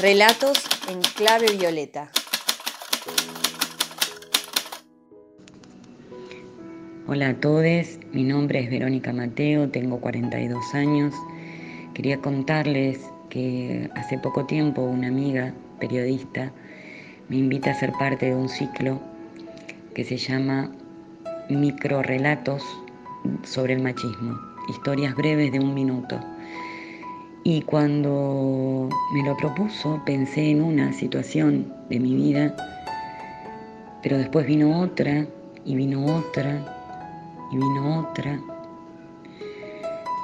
Relatos en clave violeta. Hola a todos, mi nombre es Verónica Mateo, tengo 42 años. Quería contarles que hace poco tiempo una amiga periodista me invita a ser parte de un ciclo que se llama Microrelatos sobre el machismo, historias breves de un minuto. Y cuando me lo propuso pensé en una situación de mi vida, pero después vino otra y vino otra y vino otra.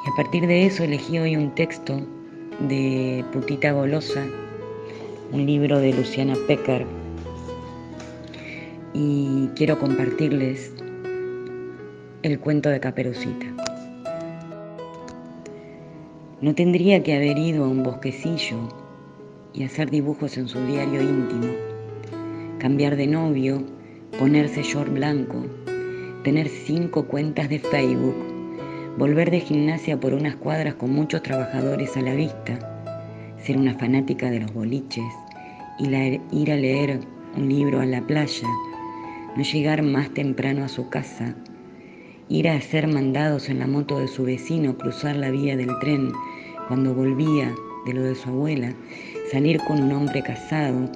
Y a partir de eso elegí hoy un texto de Putita Golosa, un libro de Luciana Pecker, y quiero compartirles el cuento de Caperucita. No tendría que haber ido a un bosquecillo y hacer dibujos en su diario íntimo, cambiar de novio, ponerse short blanco, tener cinco cuentas de Facebook, volver de gimnasia por unas cuadras con muchos trabajadores a la vista, ser una fanática de los boliches, ir a leer un libro a la playa, no llegar más temprano a su casa, ir a hacer mandados en la moto de su vecino, cruzar la vía del tren cuando volvía de lo de su abuela, salir con un hombre casado,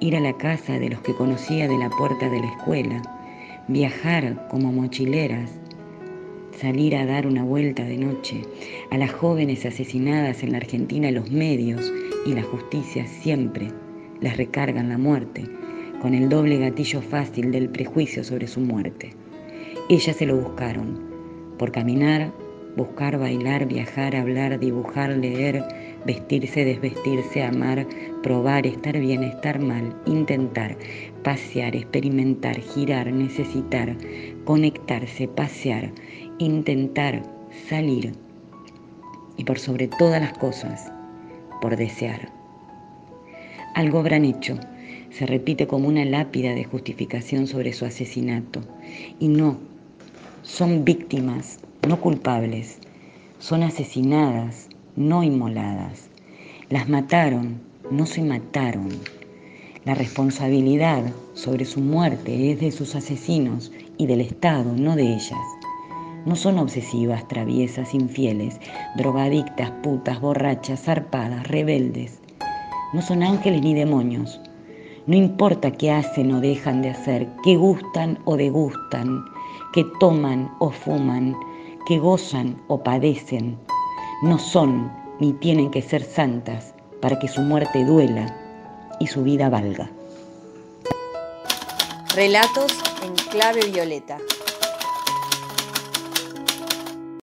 ir a la casa de los que conocía de la puerta de la escuela, viajar como mochileras, salir a dar una vuelta de noche, a las jóvenes asesinadas en la Argentina los medios y la justicia siempre les recargan la muerte con el doble gatillo fácil del prejuicio sobre su muerte. Ellas se lo buscaron, por caminar, buscar, bailar, viajar, hablar, dibujar, leer, vestirse, desvestirse, amar, probar, estar bien, estar mal, intentar, pasear, experimentar, girar, necesitar, conectarse, pasear, intentar, salir y por sobre todas las cosas, por desear. Algo habrán hecho, se repite como una lápida de justificación sobre su asesinato. Y no, son víctimas, no culpables, son asesinadas, no inmoladas. Las mataron, no se mataron. La responsabilidad sobre su muerte es de sus asesinos y del Estado, no de ellas. No son obsesivas, traviesas, infieles, drogadictas, putas, borrachas, zarpadas, rebeldes. No son ángeles ni demonios. No importa qué hacen o dejan de hacer, qué gustan o degustan, que toman o fuman, que gozan o padecen. No son ni tienen que ser santas para que su muerte duela y su vida valga. Relatos en clave violeta.